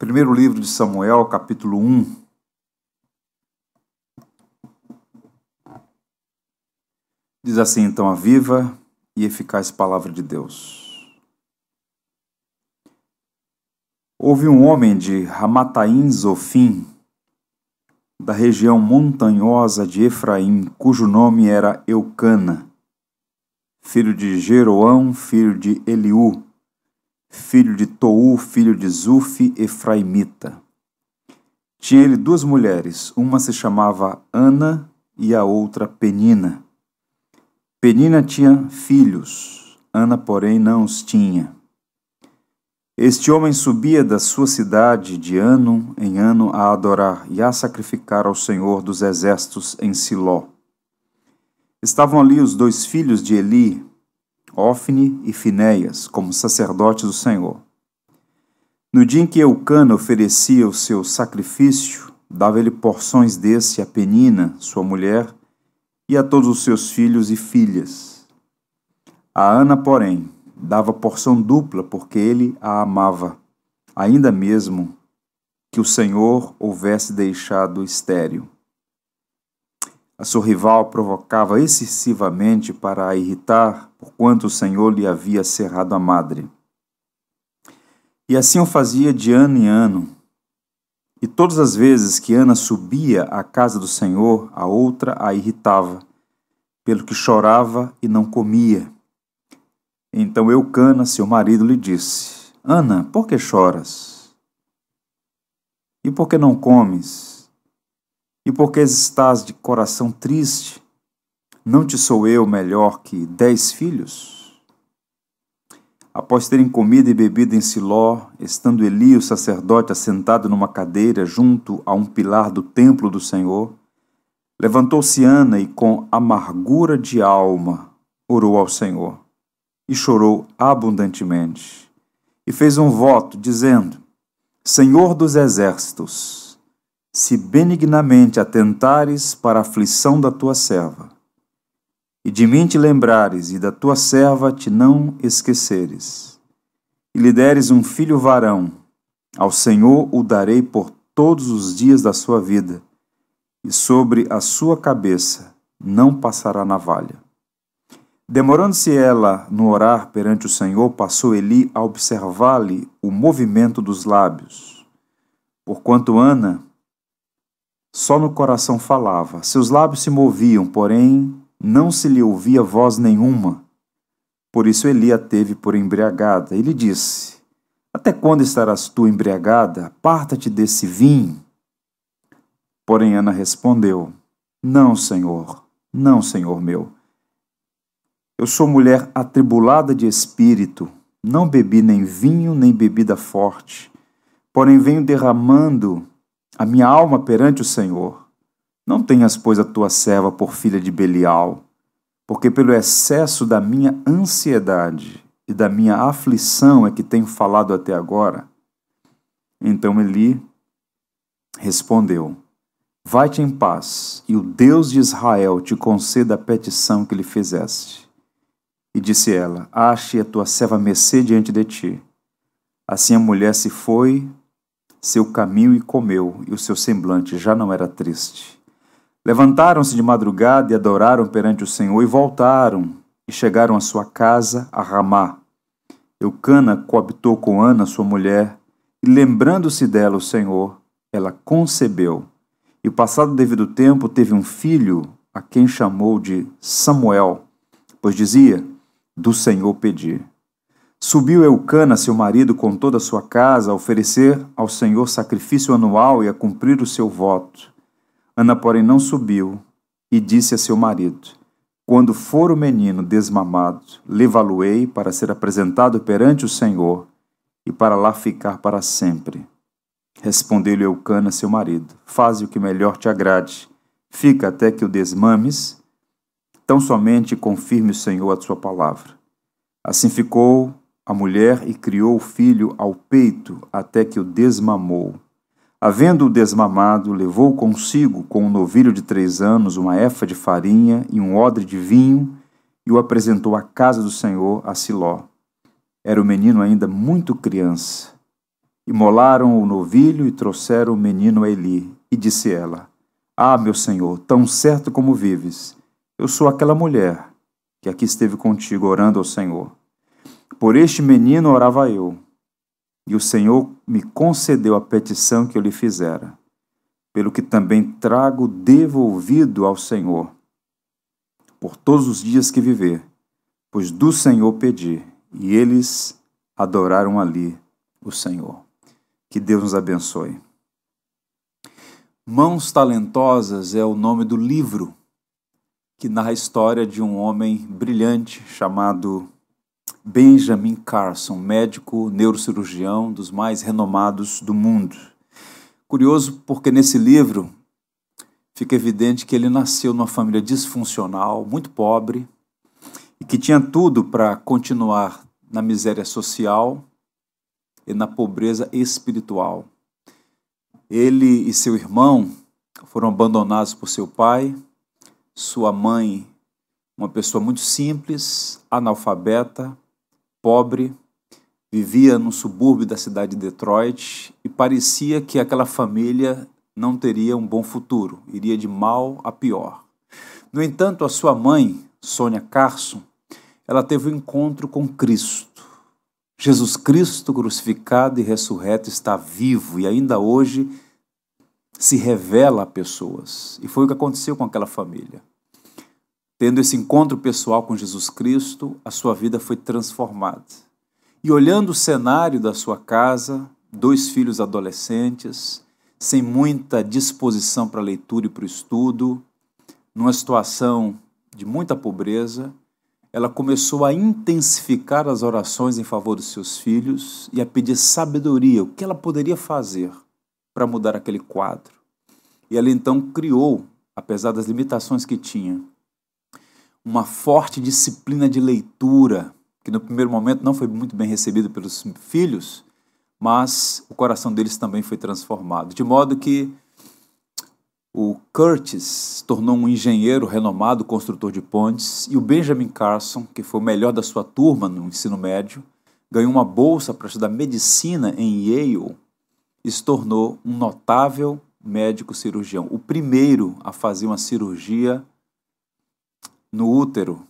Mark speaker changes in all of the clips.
Speaker 1: Primeiro livro de Samuel, capítulo 1. Diz assim então a viva e eficaz palavra de Deus. Houve um homem de Ramataim Zofim, da região montanhosa de Efraim, cujo nome era Eucana, filho de Jeroão, filho de Eliú, filho de Tou, filho de Zufi, Efraimita. Tinha ele duas mulheres, uma se chamava Ana e a outra Penina. Penina tinha filhos, Ana, porém, não os tinha. Este homem subia da sua cidade de ano em ano a adorar e a sacrificar ao Senhor dos exércitos em Siló. Estavam ali os dois filhos de Eli, Ofne e Finéias, como sacerdotes do Senhor. No dia em que Eucana oferecia o seu sacrifício, dava-lhe porções desse a Penina, sua mulher, e a todos os seus filhos e filhas. A Ana, porém, dava porção dupla, porque ele a amava, ainda mesmo que o Senhor houvesse deixado estéril. A sua rival provocava excessivamente para a irritar, porquanto o Senhor lhe havia cerrado a madre. E assim o fazia de ano em ano. E todas as vezes que Ana subia à casa do Senhor, a outra a irritava, pelo que chorava e não comia. Então Eucana, seu marido, lhe disse: Ana, por que choras? E por que não comes? E porque estás de coração triste? Não te sou eu melhor que dez filhos? Após terem comido e bebido em Siló, estando Eli, o sacerdote, assentado numa cadeira junto a um pilar do templo do Senhor, levantou-se Ana e, com amargura de alma, orou ao Senhor e chorou abundantemente. E fez um voto, dizendo: Senhor dos exércitos, se benignamente atentares para a aflição da tua serva, e de mim te lembrares, e da tua serva te não esqueceres, e lhe deres um filho varão, ao Senhor o darei por todos os dias da sua vida, e sobre a sua cabeça não passará navalha. Demorando-se ela no orar perante o Senhor, passou Eli a observar-lhe o movimento dos lábios. Porquanto Ana, só no coração falava. Seus lábios se moviam, porém não se lhe ouvia voz nenhuma. Por isso Eli a teve por embriagada. Ele disse: Até quando estarás tu embriagada? Aparta-te desse vinho. Porém Ana respondeu: Não, Senhor, não, Senhor meu. Eu sou mulher atribulada de espírito, não bebi nem vinho nem bebida forte, porém venho derramando a minha alma perante o Senhor. Não tenhas, pois, a tua serva por filha de Belial, porque pelo excesso da minha ansiedade e da minha aflição é que tenho falado até agora. Então Eli respondeu: Vai-te em paz, e o Deus de Israel te conceda a petição que lhe fizeste. E disse ela: Ache a tua serva mercê diante de ti. Assim a mulher se foi seu caminho e comeu, e o seu semblante já não era triste. Levantaram-se de madrugada e adoraram perante o Senhor, e voltaram, e chegaram à sua casa, a Ramá. Eucana coabitou com Ana, sua mulher, e lembrando-se dela o Senhor, ela concebeu. E passado devido tempo teve um filho, a quem chamou de Samuel, pois dizia: Do Senhor pedi. Subiu Eucana, seu marido, com toda a sua casa, a oferecer ao Senhor sacrifício anual e a cumprir o seu voto. Ana, porém, não subiu e disse a seu marido: Quando for o menino desmamado, levá-lo-ei para ser apresentado perante o Senhor e para lá ficar para sempre. Respondeu-lhe Eucana, seu marido: Faze o que melhor te agrade. Fica até que o desmames, tão somente confirme o Senhor a sua palavra. Assim ficou a mulher e criou o filho ao peito até que o desmamou. Havendo-o desmamado, levou consigo, com um novilho de três anos, uma efa de farinha e um odre de vinho, e o apresentou à casa do Senhor, a Siló. Era o menino ainda muito criança. Imolaram o novilho e trouxeram o menino a Eli. E disse ela: Ah, meu senhor, tão certo como vives, eu sou aquela mulher que aqui esteve contigo orando ao Senhor. Por este menino orava eu, e o Senhor me concedeu a petição que eu lhe fizera, pelo que também trago devolvido ao Senhor, por todos os dias que viver, pois do Senhor pedi, e eles adoraram ali o Senhor. Que Deus nos abençoe. Mãos Talentosas é o nome do livro que narra a história de um homem brilhante chamado Benjamin Carson, médico neurocirurgião dos mais renomados do mundo. Curioso porque nesse livro fica evidente que ele nasceu numa família disfuncional, muito pobre, e que tinha tudo para continuar na miséria social e na pobreza espiritual. Ele e seu irmão foram abandonados por seu pai sua mãe, uma pessoa muito simples, analfabeta, pobre, vivia no subúrbio da cidade de Detroit e parecia que aquela família não teria um bom futuro, iria de mal a pior. No entanto, a sua mãe, Sônia Carson, ela teve um encontro com Cristo. Jesus Cristo crucificado e ressurreto está vivo e ainda hoje se revela a pessoas. E foi o que aconteceu com aquela família. Tendo esse encontro pessoal com Jesus Cristo, a sua vida foi transformada. E olhando o cenário da sua casa, dois filhos adolescentes, sem muita disposição para a leitura e para o estudo, numa situação de muita pobreza, ela começou a intensificar as orações em favor dos seus filhos e a pedir sabedoria, o que ela poderia fazer para mudar aquele quadro. E ela então criou, apesar das limitações que tinha, uma forte disciplina de leitura, que no primeiro momento não foi muito bem recebido pelos filhos, mas o coração deles também foi transformado. De modo que o Curtis se tornou um engenheiro renomado, construtor de pontes, e o Benjamin Carson, que foi o melhor da sua turma no ensino médio, ganhou uma bolsa para estudar medicina em Yale e se tornou um notável médico cirurgião, o primeiro a fazer uma cirurgia no útero,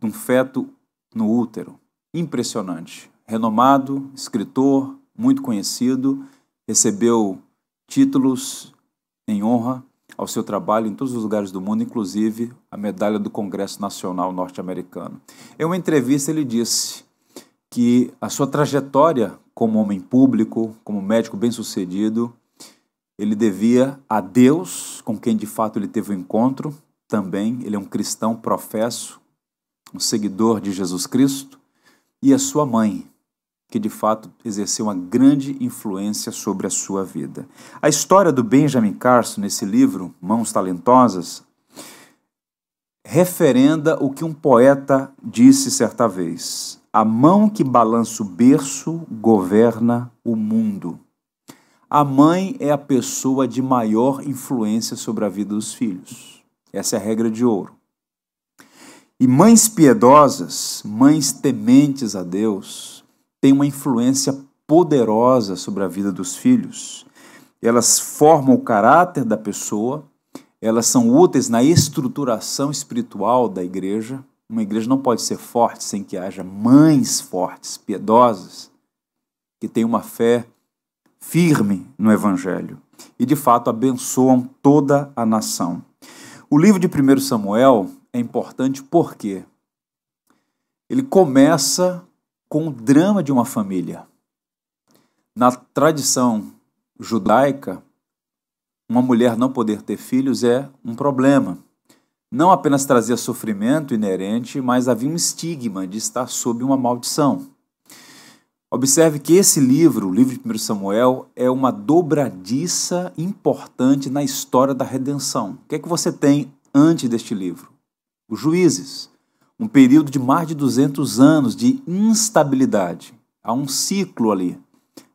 Speaker 1: de um feto no útero. Impressionante. Renomado, escritor, muito conhecido, recebeu títulos em honra ao seu trabalho em todos os lugares do mundo, inclusive a medalha do Congresso Nacional Norte-Americano. Em uma entrevista, ele disse que a sua trajetória como homem público, como médico bem-sucedido, ele devia a Deus, com quem de fato ele teve o um encontro, também, ele é um cristão professo, um seguidor de Jesus Cristo, e a sua mãe, que de fato exerceu uma grande influência sobre a sua vida. A história do Benjamin Carson nesse livro, Mãos Talentosas, referenda o que um poeta disse certa vez: A mão que balança o berço governa o mundo. A mãe é a pessoa de maior influência sobre a vida dos filhos. Essa é a regra de ouro. E mães piedosas, mães tementes a Deus, têm uma influência poderosa sobre a vida dos filhos. Elas formam o caráter da pessoa, elas são úteis na estruturação espiritual da igreja. Uma igreja não pode ser forte sem que haja mães fortes, piedosas, que têm uma fé firme no Evangelho e de fato abençoam toda a nação. O livro de 1 Samuel é importante porque ele começa com o drama de uma família. Na tradição judaica, uma mulher não poder ter filhos é um problema. Não apenas trazia sofrimento inerente, mas havia um estigma de estar sob uma maldição. Observe que esse livro, o livro de 1 Samuel, é uma dobradiça importante na história da redenção. O que é que você tem antes deste livro? Os juízes. Um período de mais de 200 anos de instabilidade. Há um ciclo ali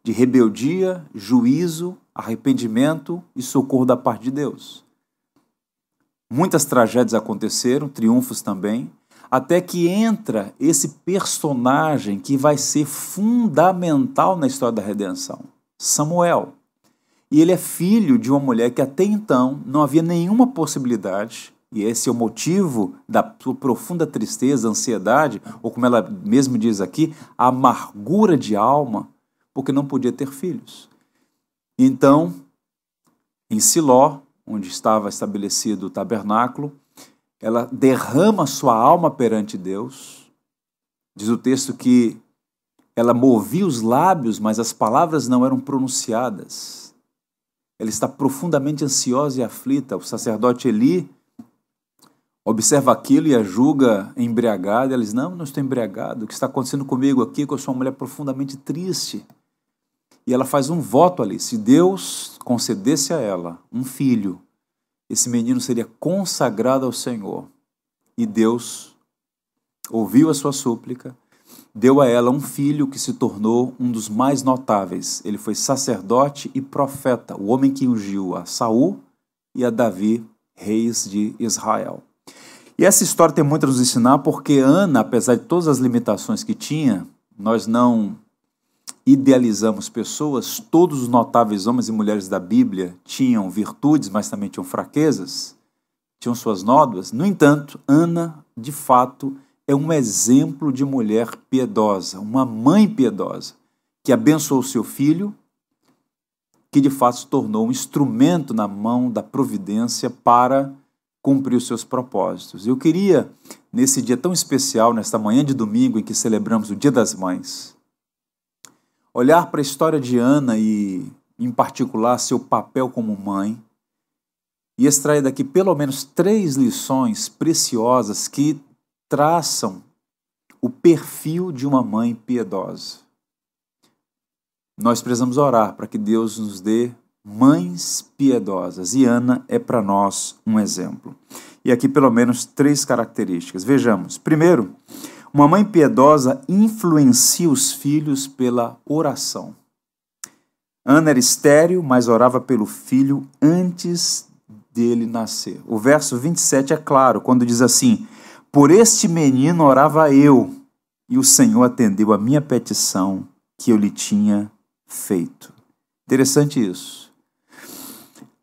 Speaker 1: de rebeldia, juízo, arrependimento e socorro da parte de Deus. Muitas tragédias aconteceram, triunfos também, até que entra esse personagem que vai ser fundamental na história da redenção. Samuel. E ele é filho de uma mulher que até então não havia nenhuma possibilidade, e esse é o motivo da sua profunda tristeza, ansiedade, ou como ela mesmo diz aqui, amargura de alma, porque não podia ter filhos. Então, em Siló, onde estava estabelecido o tabernáculo, ela derrama sua alma perante Deus. Diz o texto que ela movia os lábios, mas as palavras não eram pronunciadas. Ela está profundamente ansiosa e aflita. O sacerdote Eli observa aquilo e a julga embriagada. Ela diz: Não, não estou embriagado. O que está acontecendo comigo aqui é que eu sou uma mulher profundamente triste. E ela faz um voto ali: se Deus concedesse a ela um filho, esse menino seria consagrado ao Senhor. E Deus ouviu a sua súplica, deu a ela um filho que se tornou um dos mais notáveis. Ele foi sacerdote e profeta, o homem que ungiu a Saul e a Davi, reis de Israel. E essa história tem muito a nos ensinar porque Ana, apesar de todas as limitações que tinha, nós não idealizamos pessoas, todos os notáveis homens e mulheres da Bíblia tinham virtudes, mas também tinham fraquezas, tinham suas nódoas. No entanto, Ana, de fato, é um exemplo de mulher piedosa, uma mãe piedosa, que abençoou seu filho, que de fato se tornou um instrumento na mão da providência para cumprir os seus propósitos. Eu queria, nesse dia tão especial, nesta manhã de domingo em que celebramos o Dia das Mães, olhar para a história de Ana e, em particular, seu papel como mãe, e extrair daqui pelo menos três lições preciosas que traçam o perfil de uma mãe piedosa. Nós precisamos orar para que Deus nos dê mães piedosas, e Ana é para nós um exemplo. E aqui, pelo menos, três características. Vejamos. Primeiro, uma mãe piedosa influencia os filhos pela oração. Ana era estéril, mas orava pelo filho antes dele nascer. O verso 27 é claro, quando diz assim: Por este menino orava eu, e o Senhor atendeu a minha petição que eu lhe tinha feito. Interessante isso.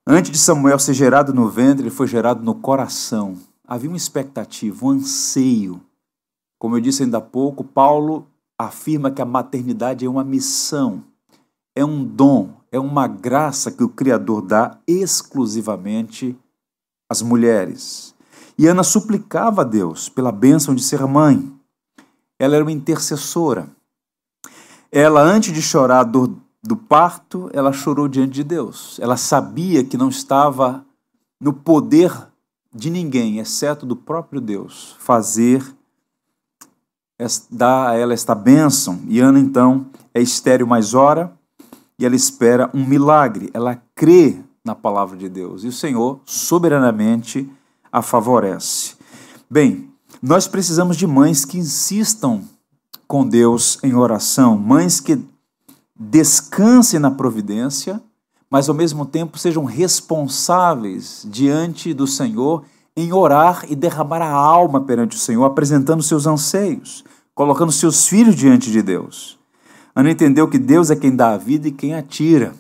Speaker 1: Antes de Samuel ser gerado no ventre, ele foi gerado no coração. Havia uma expectativa, um anseio como eu disse ainda há pouco, Paulo afirma que a maternidade é uma missão, é um dom, é uma graça que o Criador dá exclusivamente às mulheres. E Ana suplicava a Deus pela bênção de ser mãe. Ela era uma intercessora. Ela, antes de chorar a dor do parto, ela chorou diante de Deus. Ela sabia que não estava no poder de ninguém, exceto do próprio Deus, fazer dá a ela esta bênção. E Ana, então, é estéreo mais ora e ela espera um milagre. Ela crê na palavra de Deus e o Senhor soberanamente a favorece. Bem, nós precisamos de mães que insistam com Deus em oração, mães que descansem na providência, mas ao mesmo tempo sejam responsáveis diante do Senhor em orar e derramar a alma perante o Senhor, apresentando seus anseios, colocando seus filhos diante de Deus. Ana entendeu que Deus é quem dá a vida e quem a tira.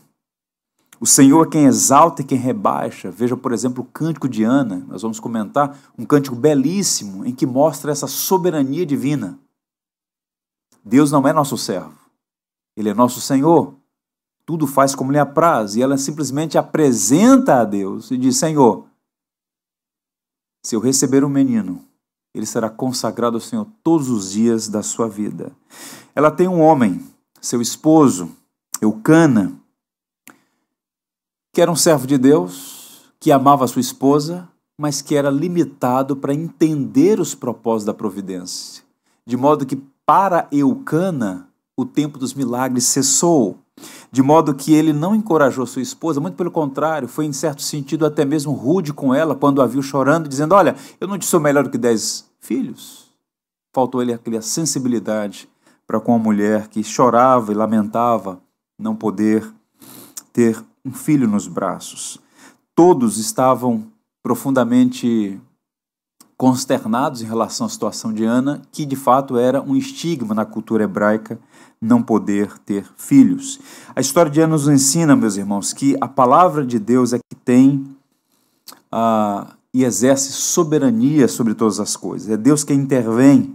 Speaker 1: O Senhor é quem exalta e quem rebaixa. Veja, por exemplo, o cântico de Ana, nós vamos comentar, um cântico belíssimo em que mostra essa soberania divina. Deus não é nosso servo, Ele é nosso Senhor. Tudo faz como lhe apraz. E ela simplesmente apresenta a Deus e diz: Senhor, se eu receber um menino, ele será consagrado ao Senhor todos os dias da sua vida. Ela tem um homem, seu esposo, Eucana, que era um servo de Deus, que amava sua esposa, mas que era limitado para entender os propósitos da providência. De modo que, para Eucana, o tempo dos milagres cessou de modo que ele não encorajou sua esposa, muito pelo contrário, foi em certo sentido até mesmo rude com ela quando a viu chorando, dizendo: Olha, eu não te sou melhor do que dez filhos. Faltou ele aquela sensibilidade para com a mulher que chorava e lamentava não poder ter um filho nos braços. Todos estavam profundamente consternados em relação à situação de Ana, que de fato era um estigma na cultura hebraica não poder ter filhos. A história de Ana nos ensina, meus irmãos, que a palavra de Deus é que tem uh, e exerce soberania sobre todas as coisas. É Deus quem intervém.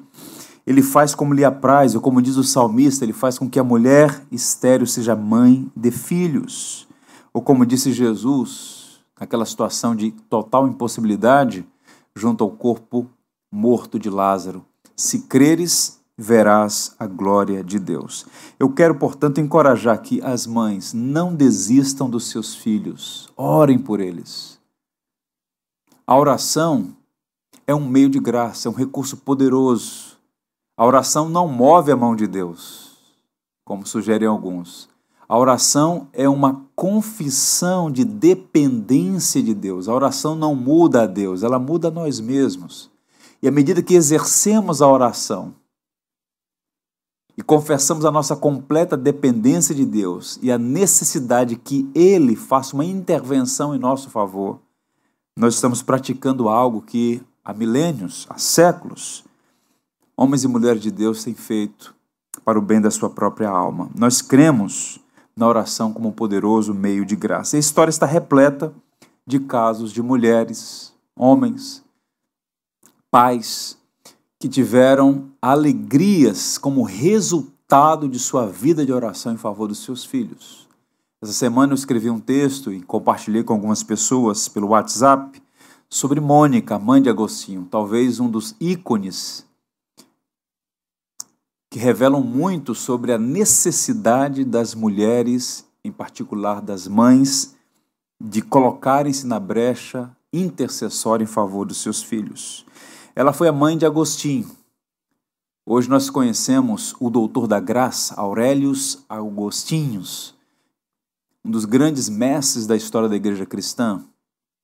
Speaker 1: Ele faz como lhe apraz, ou como diz o salmista, ele faz com que a mulher estéril seja mãe de filhos. Ou como disse Jesus, naquela situação de total impossibilidade, junto ao corpo morto de Lázaro: Se creres, verás a glória de Deus. Eu quero, portanto, encorajar que as mães não desistam dos seus filhos, orem por eles. A oração é um meio de graça, é um recurso poderoso. A oração não move a mão de Deus, como sugerem alguns. A oração é uma confissão de dependência de Deus. A oração não muda a Deus, ela muda a nós mesmos. E à medida que exercemos a oração e confessamos a nossa completa dependência de Deus e a necessidade que Ele faça uma intervenção em nosso favor, nós estamos praticando algo que há milênios, há séculos, homens e mulheres de Deus têm feito para o bem da sua própria alma. Nós cremos na oração como um poderoso meio de graça. a história está repleta de casos de mulheres, homens, pais que tiveram alegrias como resultado de sua vida de oração em favor dos seus filhos. Essa semana eu escrevi um texto e compartilhei com algumas pessoas pelo WhatsApp sobre Mônica, mãe de Agostinho, talvez um dos ícones que revelam muito sobre a necessidade das mulheres, em particular das mães, de colocarem-se na brecha intercessória em favor dos seus filhos. Ela foi a mãe de Agostinho. Hoje nós conhecemos o doutor da graça, Aurelius Agostinhos, um dos grandes mestres da história da igreja cristã,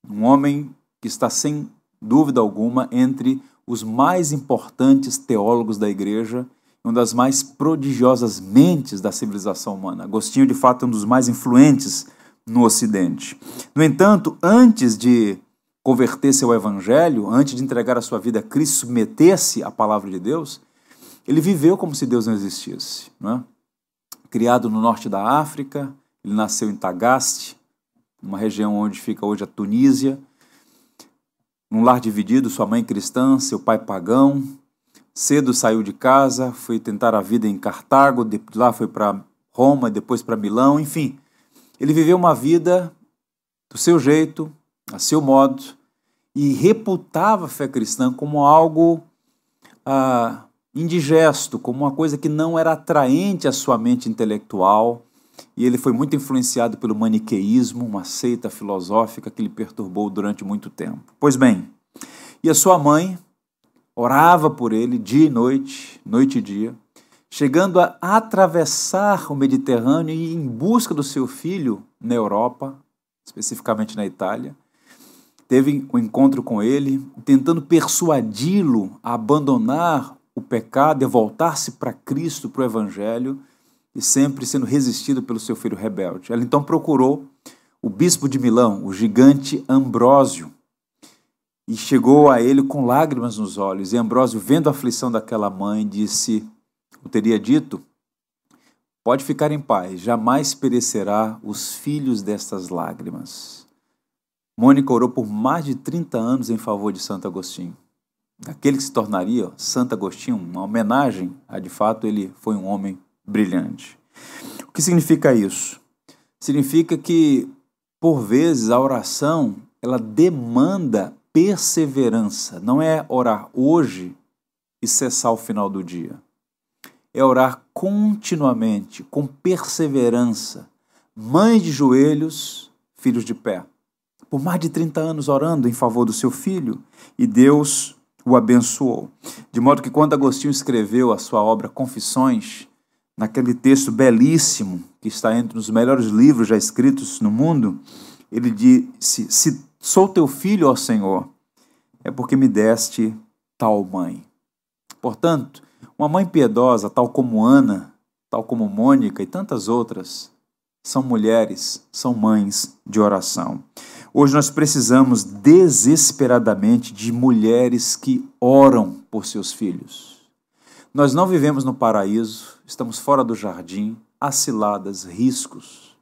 Speaker 1: um homem que está sem dúvida alguma entre os mais importantes teólogos da igreja uma das mais prodigiosas mentes da civilização humana. Agostinho, de fato, é um dos mais influentes no Ocidente. No entanto, antes de converter-se ao Evangelho, antes de entregar a sua vida a Cristo, submeter-se à palavra de Deus, ele viveu como se Deus não existisse. Não é? Criado no norte da África, ele nasceu em Tagaste, uma região onde fica hoje a Tunísia, num lar dividido, sua mãe cristã, seu pai pagão, Cedo saiu de casa, foi tentar a vida em Cartago, de lá foi para Roma, depois para Milão, enfim. Ele viveu uma vida do seu jeito, a seu modo, e reputava a fé cristã como algo ah, indigesto, como uma coisa que não era atraente à sua mente intelectual. E ele foi muito influenciado pelo maniqueísmo, uma seita filosófica que lhe perturbou durante muito tempo. Pois bem, e a sua mãe, orava por ele dia e noite, noite e dia, chegando a atravessar o Mediterrâneo e em busca do seu filho na Europa, especificamente na Itália. Teve um encontro com ele, tentando persuadi-lo a abandonar o pecado e voltar-se para Cristo, para o Evangelho, e sempre sendo resistido pelo seu filho rebelde. Ela então procurou o bispo de Milão, o gigante Ambrósio, e chegou a ele com lágrimas nos olhos. E Ambrósio, vendo a aflição daquela mãe, disse: o teria dito, pode ficar em paz, jamais perecerá os filhos destas lágrimas. Mônica orou por mais de 30 anos em favor de Santo Agostinho. Aquele que se tornaria Santo Agostinho, uma homenagem a de fato ele foi um homem brilhante. O que significa isso? Significa que por vezes a oração ela demanda perseverança. Não é orar hoje e cessar ao final do dia. É orar continuamente, com perseverança. Mãe de joelhos, filhos de pé. Por mais de 30 anos orando em favor do seu filho e Deus o abençoou. De modo que quando Agostinho escreveu a sua obra Confissões, naquele texto belíssimo que está entre os melhores livros já escritos no mundo, ele disse: Se Sou teu filho, ó Senhor, é porque me deste tal mãe. Portanto, uma mãe piedosa, tal como Ana, tal como Mônica e tantas outras, são mulheres, são mães de oração. Hoje nós precisamos desesperadamente de mulheres que oram por seus filhos. Nós não vivemos no paraíso, estamos fora do jardim, aciladas, riscos.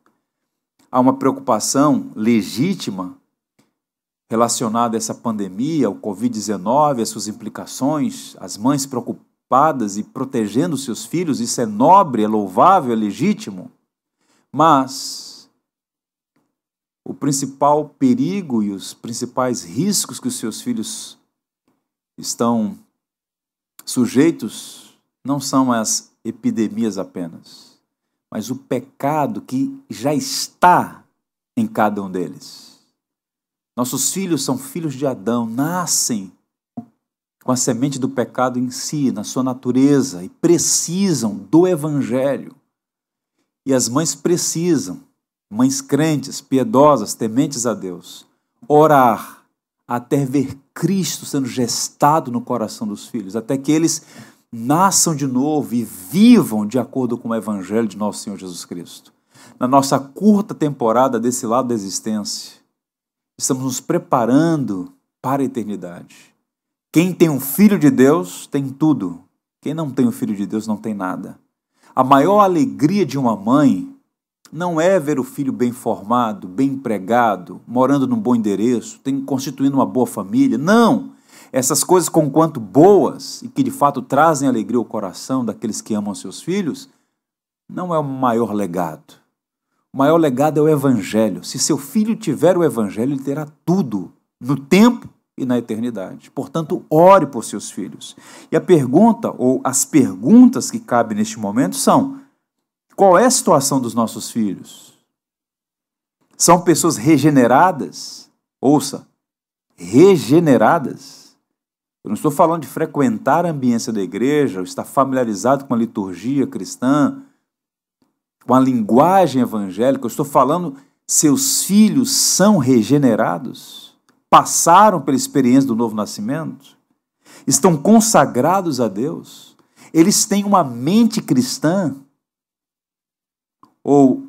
Speaker 1: Há uma preocupação legítima relacionada a essa pandemia, ao Covid-19, as suas implicações, as mães preocupadas e protegendo seus filhos, isso é nobre, é louvável, é legítimo. Mas o principal perigo e os principais riscos que os seus filhos estão sujeitos não são as epidemias apenas, mas o pecado que já está em cada um deles. Nossos filhos são filhos de Adão, nascem com a semente do pecado em si, na sua natureza, e precisam do Evangelho. E as mães precisam, mães crentes, piedosas, tementes a Deus, orar até ver Cristo sendo gestado no coração dos filhos, até que eles nasçam de novo e vivam de acordo com o Evangelho de nosso Senhor Jesus Cristo. Na nossa curta temporada desse lado da existência, Estamos nos preparando para a eternidade. Quem tem um filho de Deus tem tudo. Quem não tem um filho de Deus não tem nada. A maior alegria de uma mãe não é ver o filho bem formado, bem empregado, morando num bom endereço, tem, constituindo uma boa família. Não! Essas coisas, conquanto boas e que de fato trazem alegria ao coração daqueles que amam seus filhos, não é o maior legado. O maior legado é o Evangelho. Se seu filho tiver o Evangelho, ele terá tudo no tempo e na eternidade. Portanto, ore por seus filhos. E a pergunta, ou as perguntas que cabem neste momento são: qual é a situação dos nossos filhos? São pessoas regeneradas? Ouça, regeneradas. Eu não estou falando de frequentar a ambiência da igreja, ou estar familiarizado com a liturgia cristã, com a linguagem evangélica, eu estou falando, seus filhos são regenerados, passaram pela experiência do novo nascimento, estão consagrados a Deus, eles têm uma mente cristã, ou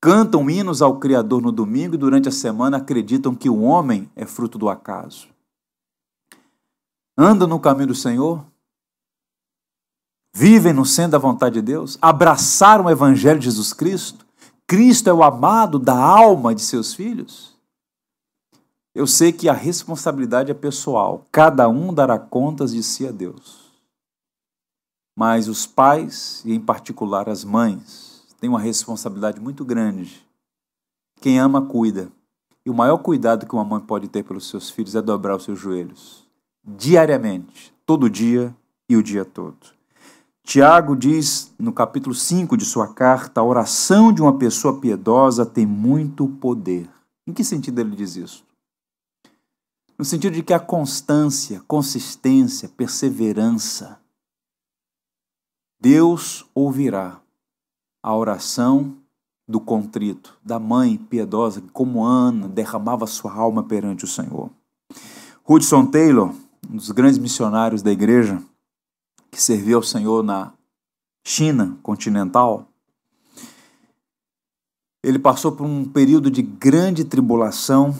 Speaker 1: cantam hinos ao Criador no domingo e durante a semana acreditam que o homem é fruto do acaso. Andam no caminho do Senhor, vivem no centro da vontade de Deus, abraçaram o Evangelho de Jesus Cristo, Cristo é o amado da alma de seus filhos. Eu sei que a responsabilidade é pessoal, cada um dará contas de si a Deus. Mas os pais, e em particular as mães, têm uma responsabilidade muito grande. Quem ama, cuida. E o maior cuidado que uma mãe pode ter pelos seus filhos é dobrar os seus joelhos, diariamente, todo dia e o dia todo. Tiago diz no capítulo 5 de sua carta: a oração de uma pessoa piedosa tem muito poder. Em que sentido ele diz isso? No sentido de que a constância, consistência, perseverança, Deus ouvirá a oração do contrito, da mãe piedosa que, como Ana, derramava sua alma perante o Senhor. Hudson Taylor, um dos grandes missionários da igreja, que serviu ao Senhor na China continental, ele passou por um período de grande tribulação,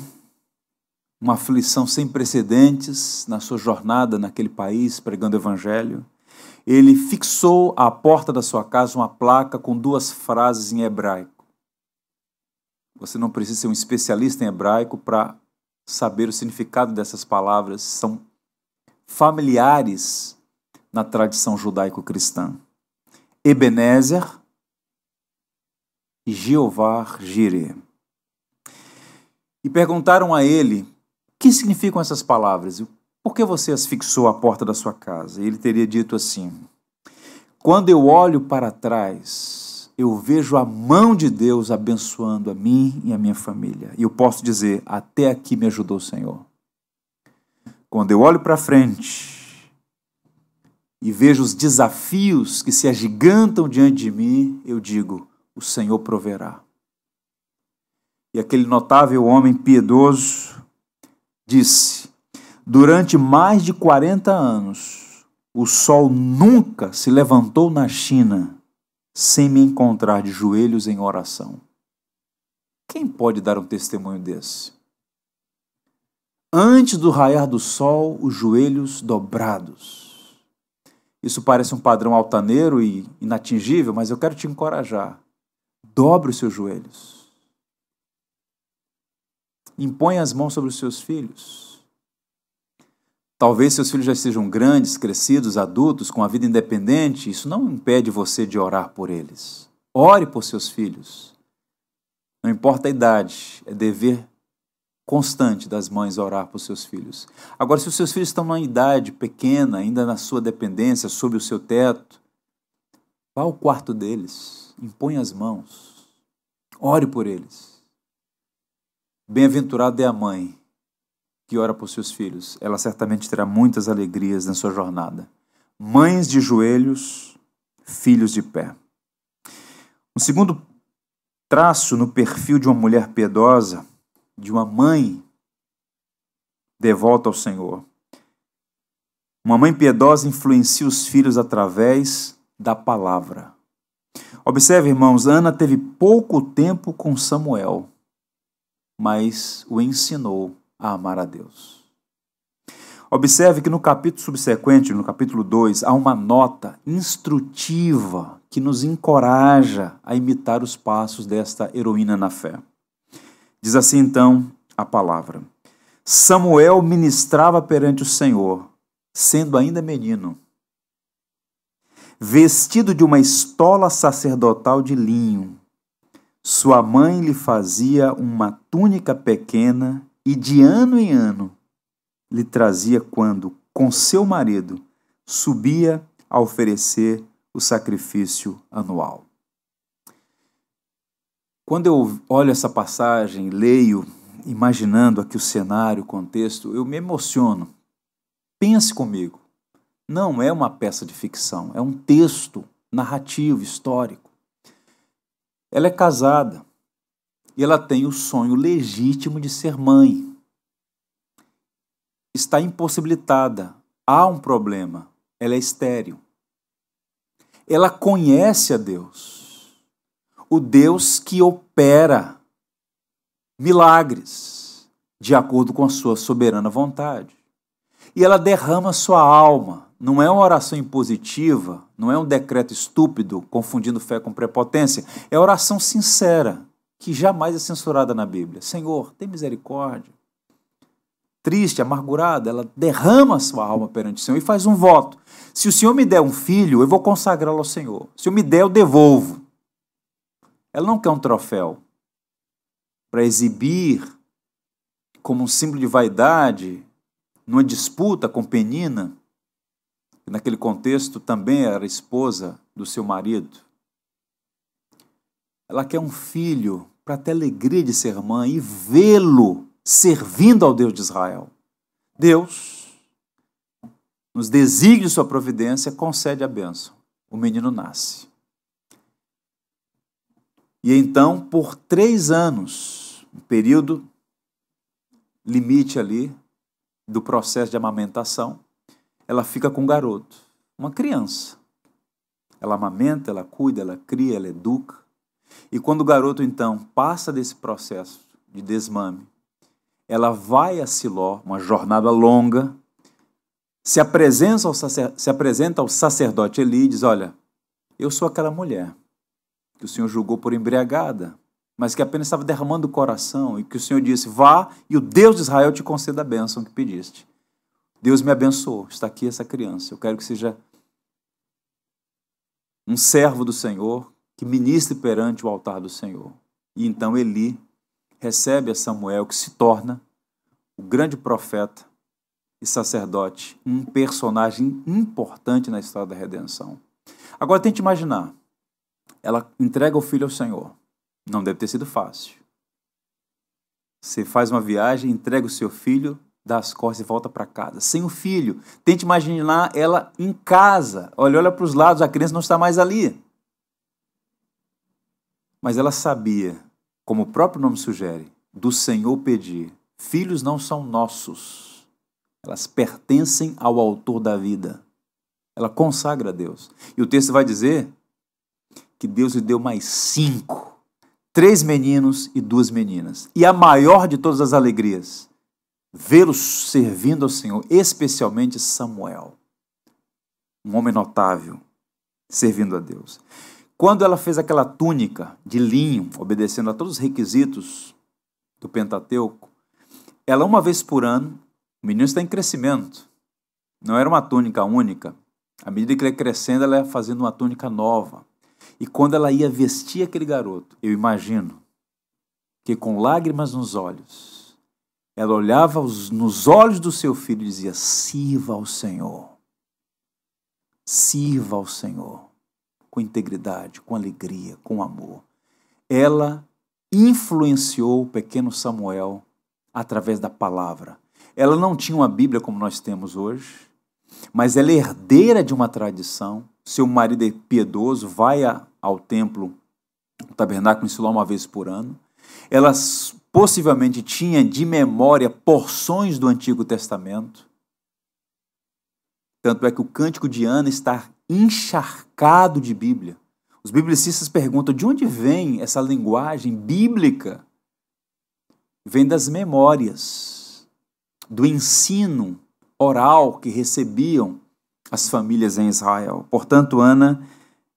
Speaker 1: uma aflição sem precedentes na sua jornada naquele país pregando o evangelho. Ele fixou à porta da sua casa uma placa com duas frases em hebraico. Você não precisa ser um especialista em hebraico para saber o significado dessas palavras, são familiares na tradição judaico-cristã. Ebenezer e Jeová Jireh. E perguntaram a ele: o que significam essas palavras? Por que você as fixou à porta da sua casa? E ele teria dito assim: Quando eu olho para trás, eu vejo a mão de Deus abençoando a mim e a minha família. E eu posso dizer: até aqui me ajudou o Senhor. Quando eu olho para frente, e vejo os desafios que se agigantam diante de mim, eu digo: o Senhor proverá. E aquele notável homem piedoso disse: Durante mais de 40 anos, o sol nunca se levantou na China sem me encontrar de joelhos em oração. Quem pode dar um testemunho desse? antes do raiar do sol, os joelhos dobrados. Isso parece um padrão altaneiro e inatingível, mas eu quero te encorajar. Dobre os seus joelhos. Impõe as mãos sobre os seus filhos. Talvez seus filhos já sejam grandes, crescidos, adultos, com a vida independente. Isso não impede você de orar por eles. Ore por seus filhos. Não importa a idade, é dever constante das mães orar por seus filhos. Agora, se os seus filhos estão numa idade pequena, ainda na sua dependência, sob o seu teto, vá ao quarto deles, impõe as mãos, ore por eles. Bem-aventurada é a mãe que ora por seus filhos, ela certamente terá muitas alegrias na sua jornada. Mães de joelhos, filhos de pé. Um segundo traço no perfil de uma mulher piedosa de uma mãe devota ao Senhor. Uma mãe piedosa influencia os filhos através da palavra. Observe, irmãos, Ana teve pouco tempo com Samuel, mas o ensinou a amar a Deus. Observe que no capítulo subsequente, no capítulo 2, há uma nota instrutiva que nos encoraja a imitar os passos desta heroína na fé. Diz assim então a palavra: Samuel ministrava perante o Senhor, sendo ainda menino, vestido de uma estola sacerdotal de linho. Sua mãe lhe fazia uma túnica pequena e de ano em ano lhe trazia quando, com seu marido, subia a oferecer o sacrifício anual. Quando eu olho essa passagem, leio, imaginando aqui o cenário, o contexto, eu me emociono. Pense comigo. Não é uma peça de ficção, é um texto narrativo, histórico. Ela é casada e ela tem o sonho legítimo de ser mãe. Está impossibilitada, há um problema, ela é estéril. Ela conhece a Deus o Deus que opera milagres de acordo com a sua soberana vontade. E ela derrama sua alma. Não é uma oração impositiva, não é um decreto estúpido, confundindo fé com prepotência. É oração sincera, que jamais é censurada na Bíblia. Senhor, tem misericórdia. Triste, amargurada, ela derrama sua alma perante o Senhor e faz um voto. Se o Senhor me der um filho, eu vou consagrá-lo ao Senhor. Se o me der, eu devolvo. Ela não quer um troféu para exibir como um símbolo de vaidade numa disputa com Penina, que naquele contexto também era esposa do seu marido. Ela quer um filho para ter alegria de ser mãe e vê-lo servindo ao Deus de Israel. Deus, nos desígnios de sua providência, concede a bênção. O menino nasce. E então, por três anos, um período limite ali do processo de amamentação, ela fica com o garoto, uma criança. Ela amamenta, ela cuida, ela cria, ela educa. E quando o garoto então passa desse processo de desmame, ela vai a Siló, uma jornada longa, se apresenta ao, sacer, se apresenta ao sacerdote Eli e diz: Olha, eu sou aquela mulher que o Senhor julgou por embriagada, mas que apenas estava derramando o coração, e que o Senhor disse: Vá e o Deus de Israel te conceda a bênção que pediste. Deus me abençoou, está aqui essa criança. Eu quero que seja um servo do Senhor que ministre perante o altar do Senhor. E então Eli recebe a Samuel, que se torna o grande profeta e sacerdote, um personagem importante na história da redenção. Agora tente imaginar ela entrega o filho ao Senhor. Não deve ter sido fácil. Você faz uma viagem, entrega o seu filho, dá as costas e volta para casa. Sem o filho. Tente imaginar ela em casa. Olha, olha para os lados, a criança não está mais ali. Mas ela sabia, como o próprio nome sugere, do Senhor pedir: filhos não são nossos, elas pertencem ao autor da vida. Ela consagra a Deus. E o texto vai dizer que Deus lhe deu mais cinco: três meninos e duas meninas. E a maior de todas as alegrias, vê-los servindo ao Senhor, especialmente Samuel, um homem notável, servindo a Deus. Quando ela fez aquela túnica de linho, obedecendo a todos os requisitos do Pentateuco, ela uma vez por ano, o menino está em crescimento, não era uma túnica única. À medida que ele ia crescendo, ela ia fazendo uma túnica nova. E quando ela ia vestir aquele garoto, eu imagino que com lágrimas nos olhos, ela olhava nos olhos do seu filho e dizia: Sirva ao Senhor. Sirva ao Senhor com integridade, com alegria, com amor. Ela influenciou o pequeno Samuel através da palavra. Ela não tinha uma Bíblia como nós temos hoje, mas ela é herdeira de uma tradição. Seu marido é piedoso, vai ao templo, o tabernáculo em Siló uma vez por ano. Ela possivelmente tinha de memória porções do Antigo Testamento. Tanto é que o cântico de Ana está encharcado de Bíblia. Os biblicistas perguntam de onde vem essa linguagem bíblica? Vem das memórias, do ensino oral que recebiam as famílias em Israel. Portanto, Ana,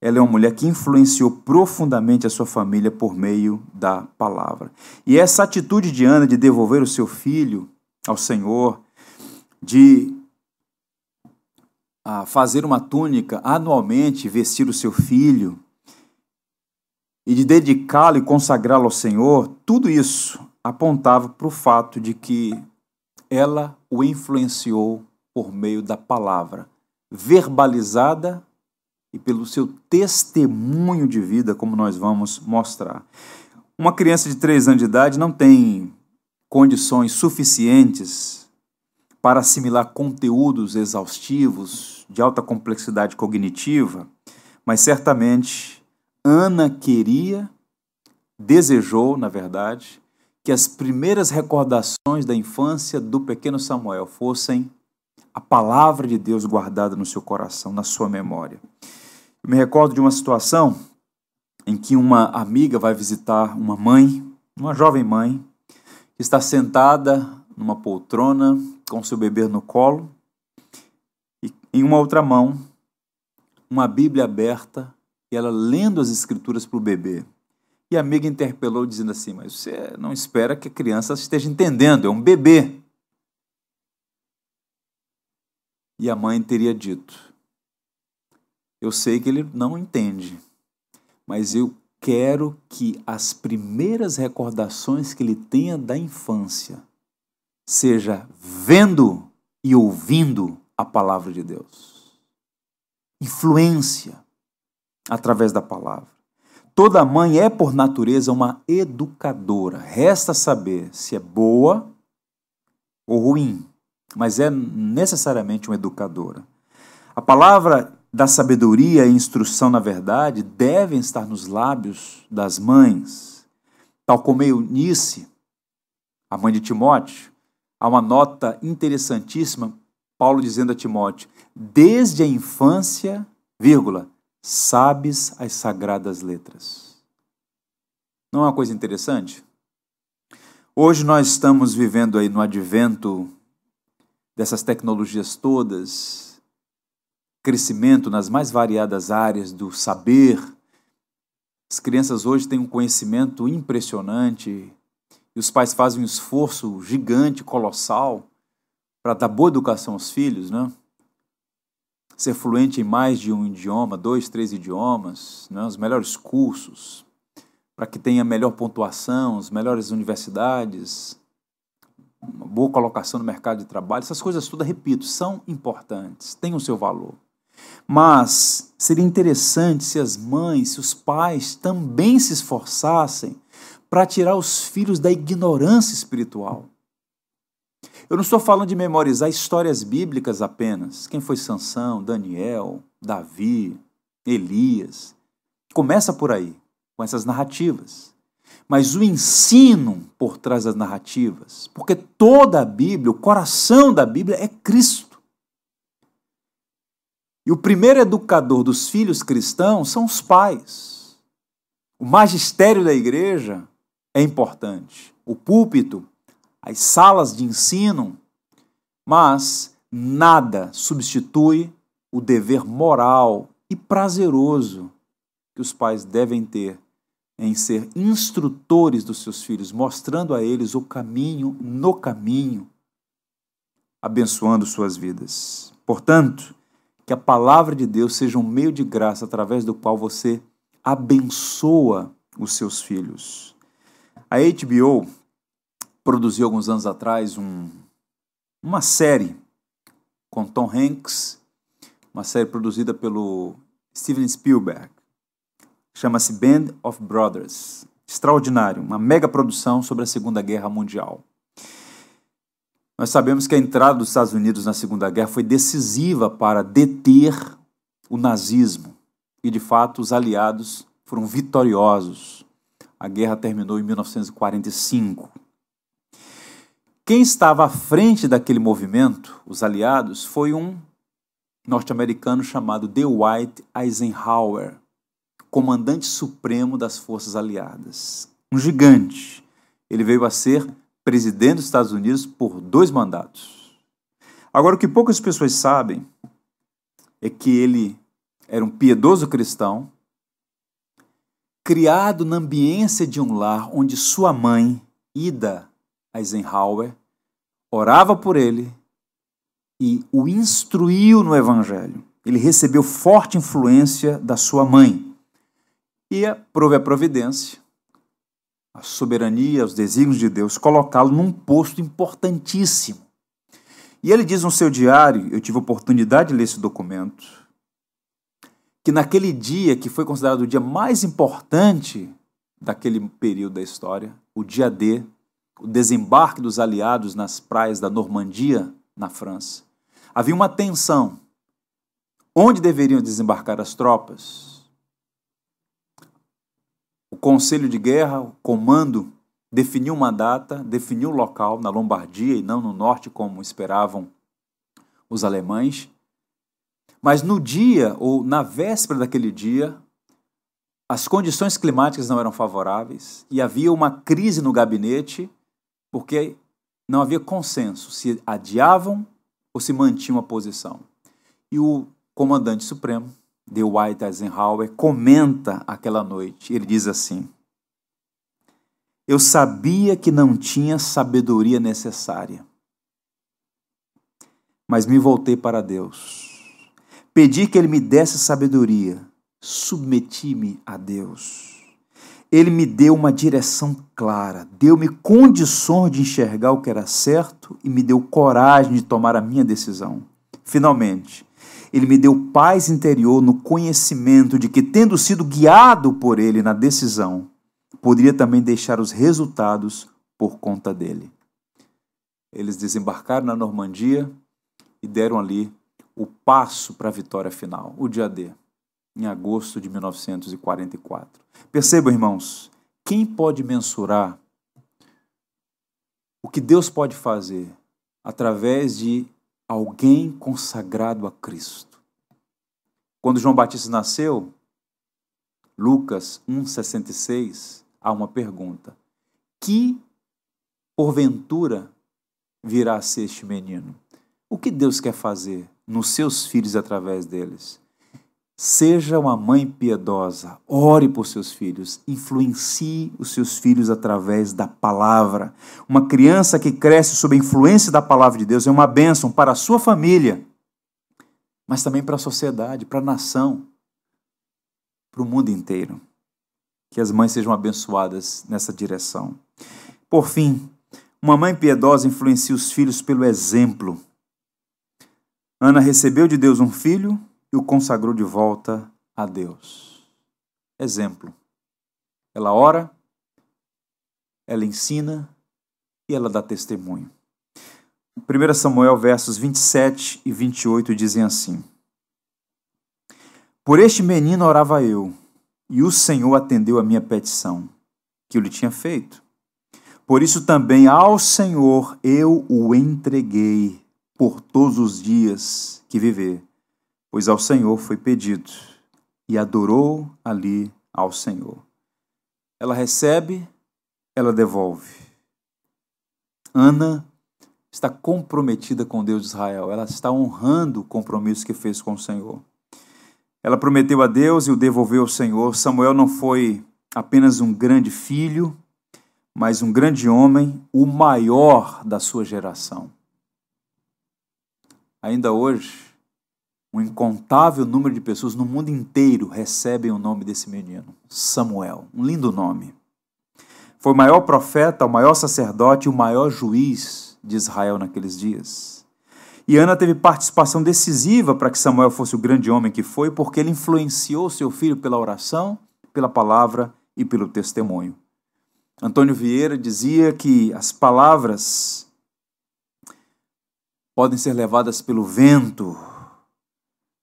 Speaker 1: ela é uma mulher que influenciou profundamente a sua família por meio da palavra. E essa atitude de Ana de devolver o seu filho ao Senhor, de ah, fazer uma túnica anualmente, vestir o seu filho, e de dedicá-lo e consagrá-lo ao Senhor, tudo isso apontava para o fato de que ela o influenciou por meio da palavra, verbalizada e pelo seu testemunho de vida, como nós vamos mostrar. Uma criança de 3 anos de idade não tem condições suficientes para assimilar conteúdos exaustivos de alta complexidade cognitiva, mas certamente Ana queria, desejou, na verdade, que as primeiras recordações da infância do pequeno Samuel fossem a palavra de Deus guardada no seu coração, na sua memória. Eu me recordo de uma situação em que uma amiga vai visitar uma mãe, uma jovem mãe, que está sentada numa poltrona com seu bebê no colo e em uma outra mão uma Bíblia aberta e ela lendo as escrituras para o bebê. E a amiga interpelou dizendo assim: Mas você não espera que a criança esteja entendendo, é um bebê. E a mãe teria dito: Eu sei que ele não entende, mas eu quero que as primeiras recordações que ele tenha da infância seja vendo e ouvindo a palavra de Deus. Influência através da palavra. Toda mãe é, por natureza, uma educadora. Resta saber se é boa ou ruim, mas é necessariamente uma educadora. A palavra da sabedoria e instrução na verdade devem estar nos lábios das mães. Tal como Eunice, a mãe de Timóteo, há uma nota interessantíssima, Paulo dizendo a Timóteo: desde a infância, vírgula, sabes as sagradas letras. Não é uma coisa interessante? Hoje nós estamos vivendo aí no advento dessas tecnologias todas, crescimento nas mais variadas áreas do saber. As crianças hoje têm um conhecimento impressionante e os pais fazem um esforço gigante, colossal, para dar boa educação aos filhos, né? ser fluente em mais de um idioma, dois, três idiomas, né, os melhores cursos, para que tenha melhor pontuação, as melhores universidades, uma boa colocação no mercado de trabalho, essas coisas todas, repito, são importantes, têm o seu valor. Mas seria interessante se as mães, se os pais também se esforçassem para tirar os filhos da ignorância espiritual. Eu não estou falando de memorizar histórias bíblicas apenas. Quem foi Sansão, Daniel, Davi, Elias. Começa por aí, com essas narrativas. Mas o ensino por trás das narrativas, porque toda a Bíblia, o coração da Bíblia é Cristo. E o primeiro educador dos filhos cristãos são os pais. O magistério da igreja é importante. O púlpito as salas de ensino, mas nada substitui o dever moral e prazeroso que os pais devem ter em ser instrutores dos seus filhos, mostrando a eles o caminho no caminho, abençoando suas vidas. Portanto, que a palavra de Deus seja um meio de graça através do qual você abençoa os seus filhos. A HBO produziu alguns anos atrás um, uma série com Tom Hanks, uma série produzida pelo Steven Spielberg. Chama-se Band of Brothers. Extraordinário, uma mega produção sobre a Segunda Guerra Mundial. Nós sabemos que a entrada dos Estados Unidos na Segunda Guerra foi decisiva para deter o nazismo. E, de fato, os aliados foram vitoriosos. A guerra terminou em 1945. Quem estava à frente daquele movimento, os aliados, foi um norte-americano chamado Dwight Eisenhower, comandante supremo das forças aliadas. Um gigante. Ele veio a ser presidente dos Estados Unidos por dois mandatos. Agora, o que poucas pessoas sabem é que ele era um piedoso cristão, criado na ambiência de um lar onde sua mãe, Ida Eisenhower, orava por ele e o instruiu no Evangelho. Ele recebeu forte influência da sua mãe. E prove a providência a soberania, os desígnios de Deus, colocá-lo num posto importantíssimo. E ele diz no seu diário, eu tive a oportunidade de ler esse documento, que naquele dia que foi considerado o dia mais importante daquele período da história, o dia D, o desembarque dos aliados nas praias da Normandia, na França, havia uma tensão. Onde deveriam desembarcar as tropas? O Conselho de Guerra, o comando, definiu uma data, definiu o local na Lombardia e não no norte, como esperavam os alemães. Mas no dia, ou na véspera daquele dia, as condições climáticas não eram favoráveis e havia uma crise no gabinete, porque não havia consenso se adiavam ou se mantinham a posição. E o comandante supremo de White Eisenhower comenta aquela noite. Ele diz assim: Eu sabia que não tinha sabedoria necessária, mas me voltei para Deus. Pedi que Ele me desse sabedoria, submeti-me a Deus. Ele me deu uma direção clara, deu-me condições de enxergar o que era certo e me deu coragem de tomar a minha decisão. Finalmente, ele me deu paz interior no conhecimento de que, tendo sido guiado por Ele na decisão, poderia também deixar os resultados por conta dele. Eles desembarcaram na Normandia e deram ali o passo para a vitória final, o dia D, em agosto de 1944. Percebam, irmãos, quem pode mensurar o que Deus pode fazer através de alguém consagrado a Cristo. Quando João Batista nasceu, Lucas 1,66, há uma pergunta: Que porventura virá a ser este menino? O que Deus quer fazer nos seus filhos através deles? Seja uma mãe piedosa, ore por seus filhos, influencie os seus filhos através da palavra. Uma criança que cresce sob a influência da palavra de Deus é uma bênção para a sua família, mas também para a sociedade, para a nação, para o mundo inteiro. Que as mães sejam abençoadas nessa direção. Por fim, uma mãe piedosa influencia os filhos pelo exemplo. Ana recebeu de Deus um filho e o consagrou de volta a Deus. Exemplo. Ela ora, ela ensina e ela dá testemunho. 1 Samuel versos 27 e 28 dizem assim: Por este menino orava eu, e o Senhor atendeu a minha petição, que eu lhe tinha feito. Por isso também ao Senhor eu o entreguei por todos os dias que viver pois ao Senhor foi pedido, e adorou ali ao Senhor. Ela recebe, ela devolve. Ana está comprometida com Deus de Israel, ela está honrando o compromisso que fez com o Senhor. Ela prometeu a Deus e o devolveu ao Senhor. Samuel não foi apenas um grande filho, mas um grande homem, o maior da sua geração. Ainda hoje, um incontável número de pessoas no mundo inteiro recebem o nome desse menino, Samuel. Um lindo nome. Foi o maior profeta, o maior sacerdote o maior juiz de Israel naqueles dias. E Ana teve participação decisiva para que Samuel fosse o grande homem que foi, porque ele influenciou seu filho pela oração, pela palavra e pelo testemunho. Antônio Vieira dizia que as palavras podem ser levadas pelo vento,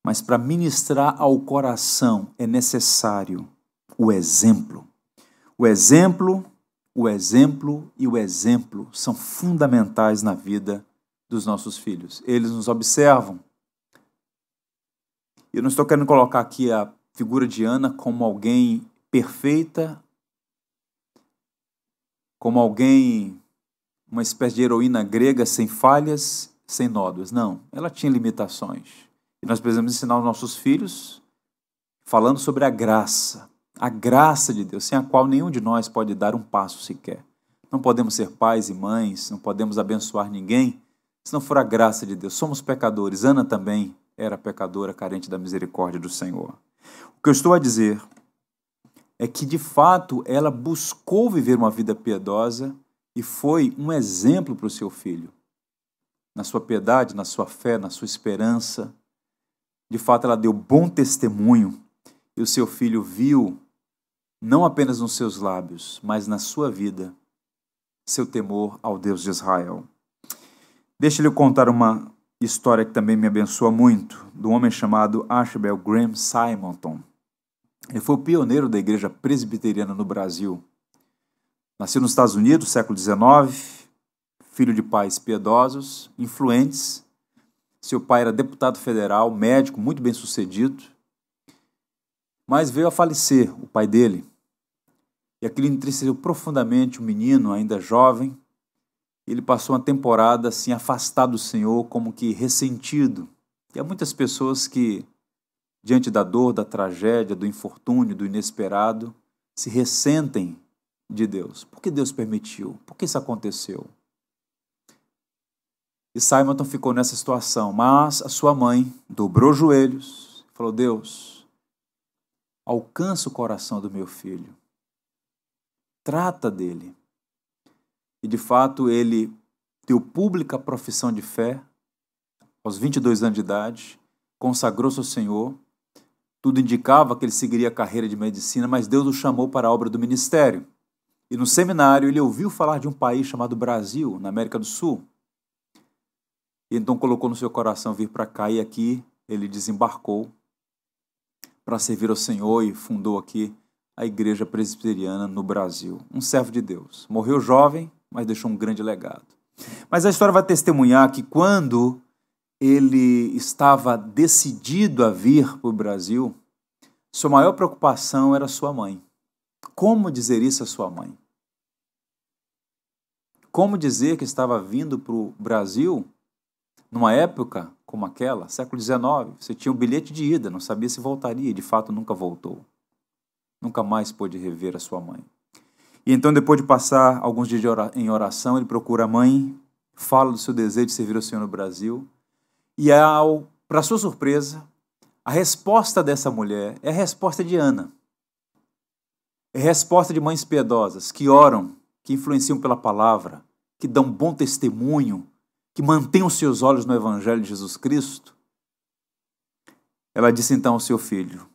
Speaker 1: mas para ministrar ao coração é necessário o exemplo. O exemplo o exemplo e o exemplo são fundamentais na vida dos nossos filhos. Eles nos observam. Eu não estou querendo colocar aqui a figura de Ana como alguém perfeita, como alguém, uma espécie de heroína grega sem falhas, sem nódoas. Não, ela tinha limitações. E nós precisamos ensinar os nossos filhos falando sobre a graça, a graça de Deus, sem a qual nenhum de nós pode dar um passo sequer. Não podemos ser pais e mães, não podemos abençoar ninguém se não for a graça de Deus. Somos pecadores. Ana também era pecadora, carente da misericórdia do Senhor. O que eu estou a dizer é que, de fato, ela buscou viver uma vida piedosa e foi um exemplo para o seu filho. Na sua piedade, na sua fé, na sua esperança. De fato, ela deu bom testemunho e o seu filho viu não apenas nos seus lábios, mas na sua vida, seu temor ao Deus de Israel. Deixa-lhe contar uma história que também me abençoa muito, do homem chamado Archibald Graham Simonton. Ele foi o pioneiro da igreja presbiteriana no Brasil. Nasceu nos Estados Unidos, século XIX, filho de pais piedosos, influentes. Seu pai era deputado federal, médico, muito bem sucedido mas veio a falecer o pai dele. E aquilo entristeceu profundamente o menino, ainda jovem. Ele passou uma temporada assim afastado do Senhor, como que ressentido. E há muitas pessoas que, diante da dor, da tragédia, do infortúnio, do inesperado, se ressentem de Deus. Por que Deus permitiu? Por que isso aconteceu? E Simonton ficou nessa situação, mas a sua mãe dobrou os joelhos, falou: Deus, alcança o coração do meu filho. Trata dele. E de fato ele deu pública profissão de fé aos 22 anos de idade, consagrou-se ao Senhor. Tudo indicava que ele seguiria a carreira de medicina, mas Deus o chamou para a obra do ministério. E no seminário ele ouviu falar de um país chamado Brasil, na América do Sul. E então colocou no seu coração vir para cá e aqui ele desembarcou para servir ao Senhor e fundou aqui a Igreja Presbiteriana no Brasil. Um servo de Deus. Morreu jovem, mas deixou um grande legado. Mas a história vai testemunhar que quando ele estava decidido a vir para o Brasil, sua maior preocupação era sua mãe. Como dizer isso à sua mãe? Como dizer que estava vindo para o Brasil numa época como aquela, século XIX, você tinha um bilhete de ida, não sabia se voltaria e de fato nunca voltou. Nunca mais pôde rever a sua mãe. E então, depois de passar alguns dias em oração, ele procura a mãe, fala do seu desejo de servir ao Senhor no Brasil. E, para sua surpresa, a resposta dessa mulher é a resposta de Ana. É a resposta de mães piedosas que oram, que influenciam pela palavra, que dão bom testemunho que mantém os seus olhos no Evangelho de Jesus Cristo, ela disse então ao seu filho: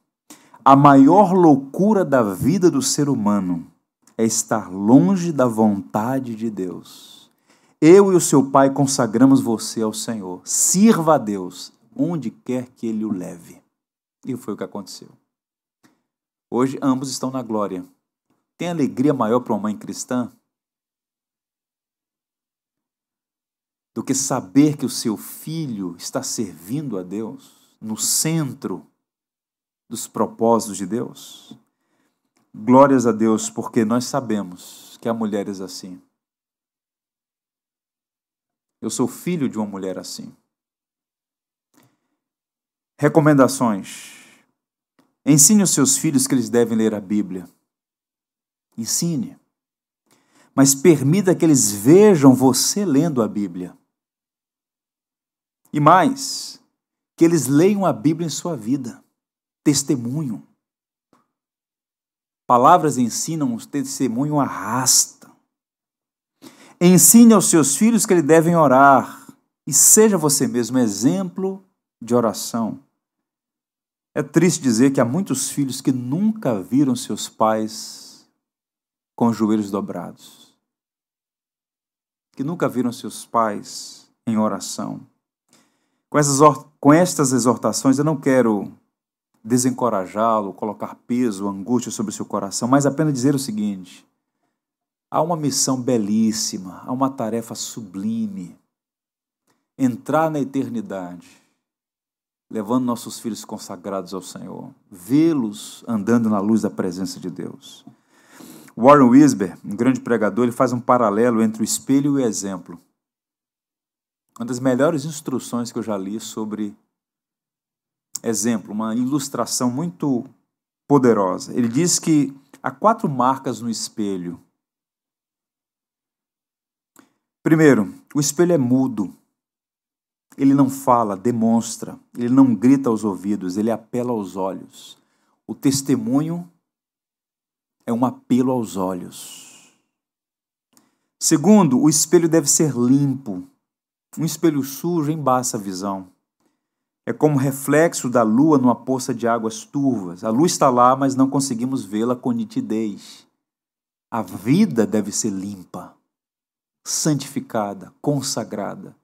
Speaker 1: A maior loucura da vida do ser humano é estar longe da vontade de Deus. Eu e o seu pai consagramos você ao Senhor. Sirva a Deus onde quer que ele o leve. E foi o que aconteceu. Hoje ambos estão na glória. Tem alegria maior para uma mãe cristã? Do que saber que o seu filho está servindo a Deus no centro dos propósitos de Deus? Glórias a Deus, porque nós sabemos que há mulheres assim. Eu sou filho de uma mulher assim. Recomendações. Ensine os seus filhos que eles devem ler a Bíblia. Ensine. Mas permita que eles vejam você lendo a Bíblia. E mais, que eles leiam a Bíblia em sua vida. Testemunho. Palavras ensinam, o testemunho arrasta. Ensine aos seus filhos que eles devem orar e seja você mesmo exemplo de oração. É triste dizer que há muitos filhos que nunca viram seus pais com os joelhos dobrados, que nunca viram seus pais em oração. Com, essas, com estas exortações, eu não quero desencorajá-lo, colocar peso, angústia sobre o seu coração, mas apenas dizer o seguinte: há uma missão belíssima, há uma tarefa sublime. Entrar na eternidade, levando nossos filhos consagrados ao Senhor, vê-los andando na luz da presença de Deus. Warren Wisber, um grande pregador, ele faz um paralelo entre o espelho e o exemplo. Uma das melhores instruções que eu já li sobre exemplo, uma ilustração muito poderosa. Ele diz que há quatro marcas no espelho. Primeiro, o espelho é mudo. Ele não fala, demonstra, ele não grita aos ouvidos, ele apela aos olhos. O testemunho é um apelo aos olhos. Segundo, o espelho deve ser limpo. Um espelho sujo embaça a visão. É como reflexo da lua numa poça de águas turvas. A luz está lá, mas não conseguimos vê-la com nitidez. A vida deve ser limpa, santificada, consagrada.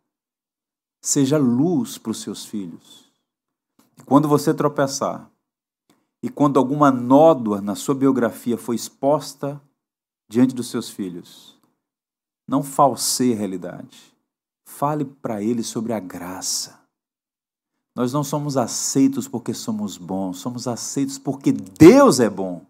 Speaker 1: Seja luz para os seus filhos. E quando você tropeçar, e quando alguma nódoa na sua biografia foi exposta diante dos seus filhos, não falseie a realidade. Fale para eles sobre a graça nós não somos aceitos porque somos bons, somos aceitos porque Deus é bom,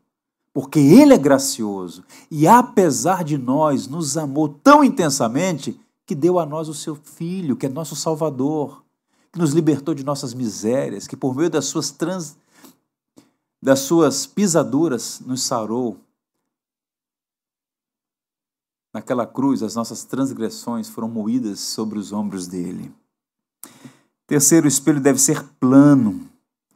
Speaker 1: porque Ele é gracioso e, apesar de nós, nos amou tão intensamente que deu a nós o seu Filho, que é nosso Salvador, que nos libertou de nossas misérias, que por meio das suas, trans... das suas pisaduras nos sarou. Naquela cruz, as nossas transgressões foram moídas sobre os ombros dele. Terceiro, o espelho deve ser plano.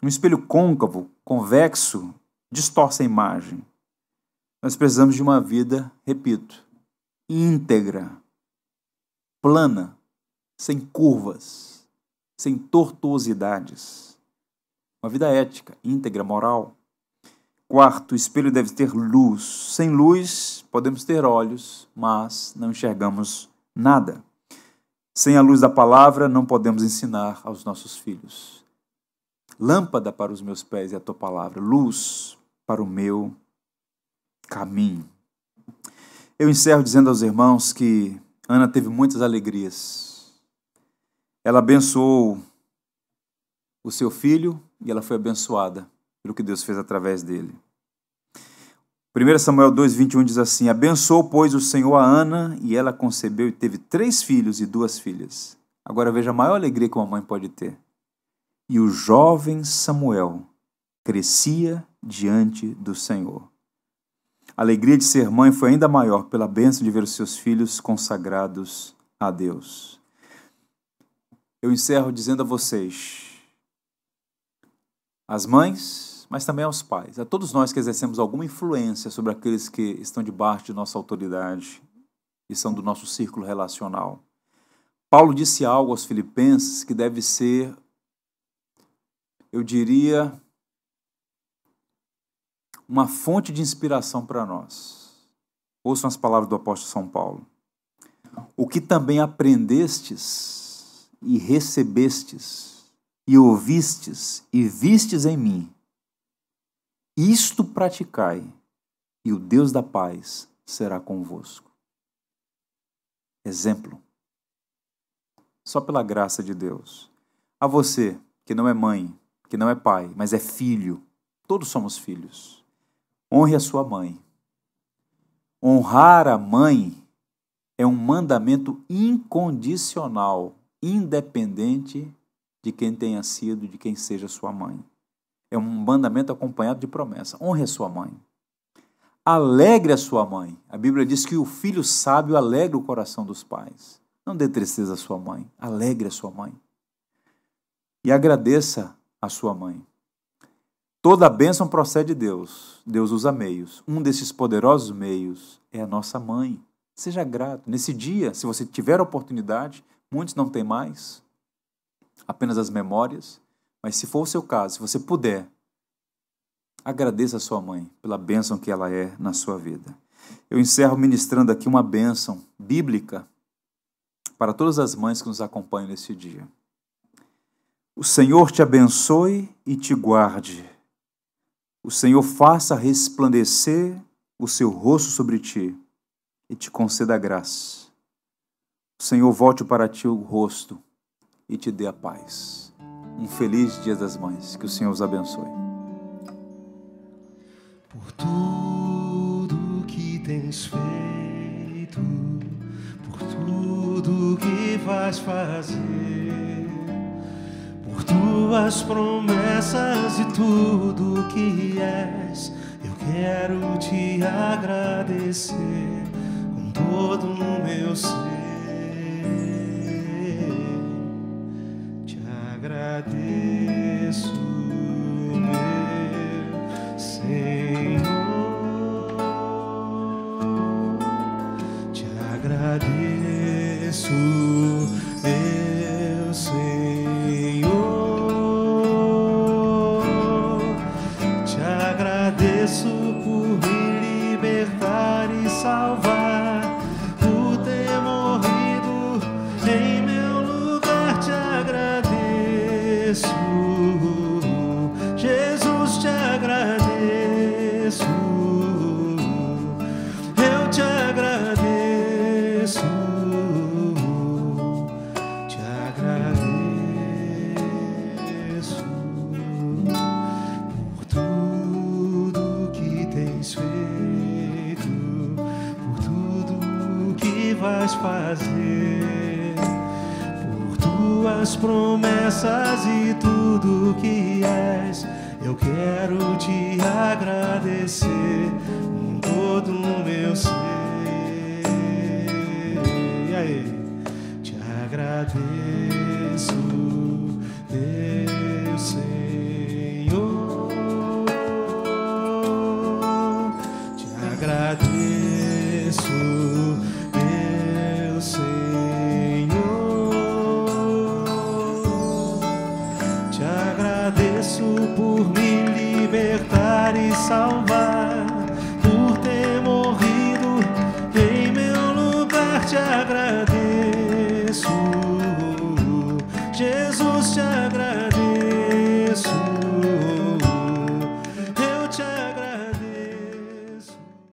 Speaker 1: Um espelho côncavo, convexo, distorce a imagem. Nós precisamos de uma vida, repito, íntegra, plana, sem curvas, sem tortuosidades. Uma vida ética, íntegra, moral. Quarto, o espelho deve ter luz. Sem luz, podemos ter olhos, mas não enxergamos nada. Sem a luz da palavra, não podemos ensinar aos nossos filhos. Lâmpada para os meus pés é a tua palavra, luz para o meu caminho. Eu encerro dizendo aos irmãos que Ana teve muitas alegrias. Ela abençoou o seu filho e ela foi abençoada pelo que Deus fez através dele. 1 Samuel 2, 21 diz assim: Abençoou, pois, o Senhor a Ana, e ela concebeu e teve três filhos e duas filhas. Agora veja a maior alegria que uma mãe pode ter. E o jovem Samuel crescia diante do Senhor. A alegria de ser mãe foi ainda maior pela bênção de ver os seus filhos consagrados a Deus. Eu encerro dizendo a vocês: as mães mas também aos pais, a todos nós que exercemos alguma influência sobre aqueles que estão debaixo de nossa autoridade e são do nosso círculo relacional. Paulo disse algo aos Filipenses que deve ser, eu diria, uma fonte de inspiração para nós. Ouçam as palavras do apóstolo São Paulo. O que também aprendestes e recebestes e ouvistes e vistes em mim, isto praticai, e o Deus da paz será convosco. Exemplo. Só pela graça de Deus. A você, que não é mãe, que não é pai, mas é filho, todos somos filhos. Honre a sua mãe. Honrar a mãe é um mandamento incondicional, independente de quem tenha sido, de quem seja sua mãe. É um mandamento acompanhado de promessa. Honre a sua mãe. Alegre a sua mãe. A Bíblia diz que o filho sábio alegra o coração dos pais. Não dê tristeza à sua mãe. Alegre a sua mãe. E agradeça a sua mãe. Toda bênção procede de Deus. Deus usa meios. Um desses poderosos meios é a nossa mãe. Seja grato. Nesse dia, se você tiver a oportunidade, muitos não têm mais, apenas as memórias, mas se for o seu caso, se você puder, agradeça a sua mãe pela bênção que ela é na sua vida. Eu encerro ministrando aqui uma bênção bíblica para todas as mães que nos acompanham nesse dia. O Senhor te abençoe e te guarde. O Senhor faça resplandecer o seu rosto sobre ti e te conceda graça. O Senhor volte para ti o rosto e te dê a paz. Um feliz Dia das Mães. Que o Senhor os abençoe.
Speaker 2: Por tudo que tens feito, por tudo que vais fazer, por tuas promessas e tudo que és, eu quero te agradecer todo o meu ser. Agradeço, meu Senhor. Te agradeço,